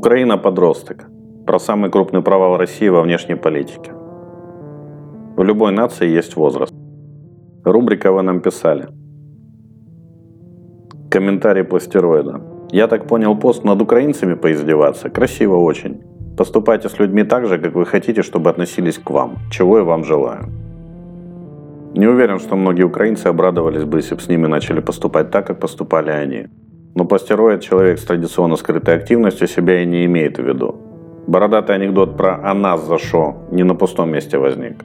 Украина подросток. Про самый крупный провал России во внешней политике. В любой нации есть возраст. Рубрика «Вы нам писали». Комментарий пластероида. Я так понял, пост над украинцами поиздеваться. Красиво очень. Поступайте с людьми так же, как вы хотите, чтобы относились к вам, чего я вам желаю. Не уверен, что многие украинцы обрадовались бы, если бы с ними начали поступать так, как поступали они. Но пластероид человек с традиционно скрытой активностью себя и не имеет в виду. Бородатый анекдот про «а нас за шо» не на пустом месте возник.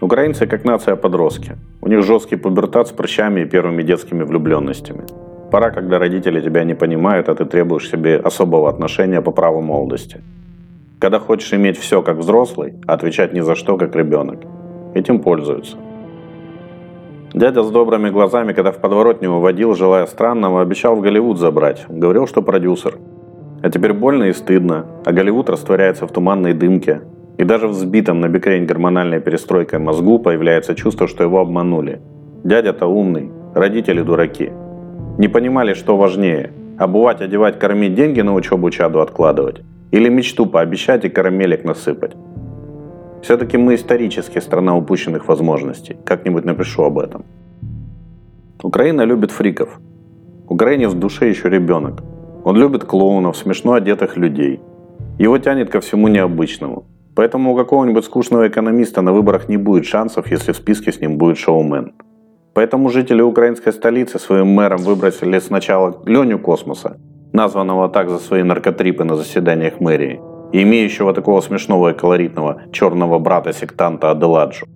Украинцы как нация подростки. У них жесткий пубертат с прыщами и первыми детскими влюбленностями. Пора, когда родители тебя не понимают, а ты требуешь себе особого отношения по праву молодости. Когда хочешь иметь все как взрослый, а отвечать ни за что как ребенок. Этим пользуются. Дядя с добрыми глазами, когда в подворотню уводил, желая странного, обещал в Голливуд забрать. Говорил, что продюсер. А теперь больно и стыдно, а Голливуд растворяется в туманной дымке. И даже в сбитом на бекрень гормональной перестройкой мозгу появляется чувство, что его обманули. Дядя-то умный, родители дураки. Не понимали, что важнее – обувать, одевать, кормить, деньги на учебу чаду откладывать? Или мечту пообещать и карамелек насыпать? Все-таки мы исторически страна упущенных возможностей. Как-нибудь напишу об этом. Украина любит фриков. Украинец в душе еще ребенок. Он любит клоунов, смешно одетых людей. Его тянет ко всему необычному. Поэтому у какого-нибудь скучного экономиста на выборах не будет шансов, если в списке с ним будет шоумен. Поэтому жители украинской столицы своим мэром выбросили сначала Леню Космоса, названного так за свои наркотрипы на заседаниях мэрии, имеющего такого смешного и колоритного черного брата-сектанта Аделаджу.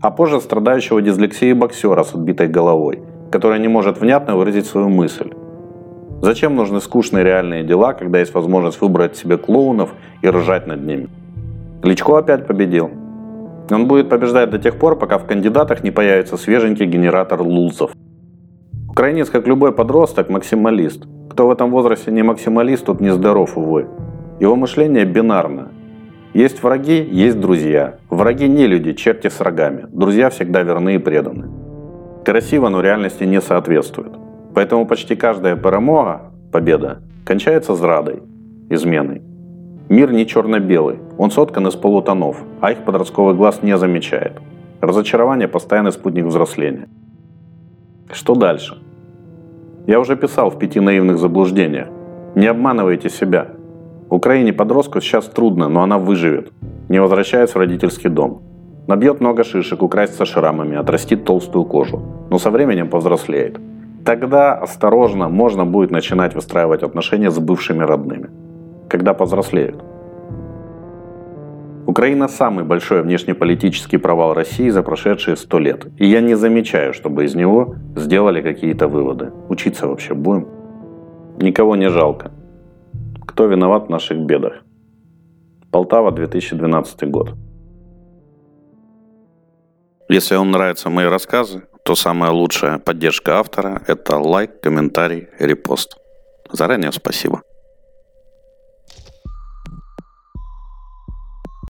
А позже страдающего дислексией боксера с отбитой головой, который не может внятно выразить свою мысль. Зачем нужны скучные реальные дела, когда есть возможность выбрать себе клоунов и ржать над ними? Кличко опять победил. Он будет побеждать до тех пор, пока в кандидатах не появится свеженький генератор лулзов. Украинец, как любой подросток, максималист. Кто в этом возрасте не максималист, тот нездоров, увы. Его мышление бинарно. Есть враги, есть друзья. Враги не люди, черти с рогами. Друзья всегда верны и преданы. Красиво, но реальности не соответствует. Поэтому почти каждая перемога, победа, кончается зрадой, изменой. Мир не черно-белый, он соткан из полутонов, а их подростковый глаз не замечает. Разочарование – постоянный спутник взросления. Что дальше? Я уже писал в пяти наивных заблуждениях. Не обманывайте себя – Украине подростку сейчас трудно, но она выживет. Не возвращаясь в родительский дом. Набьет много шишек, украсится шрамами, отрастит толстую кожу. Но со временем повзрослеет. Тогда осторожно можно будет начинать выстраивать отношения с бывшими родными. Когда повзрослеют. Украина – самый большой внешнеполитический провал России за прошедшие сто лет. И я не замечаю, чтобы из него сделали какие-то выводы. Учиться вообще будем? Никого не жалко. Кто виноват в наших бедах? Полтава, 2012 год. Если вам нравятся мои рассказы, то самая лучшая поддержка автора – это лайк, комментарий, репост. Заранее спасибо.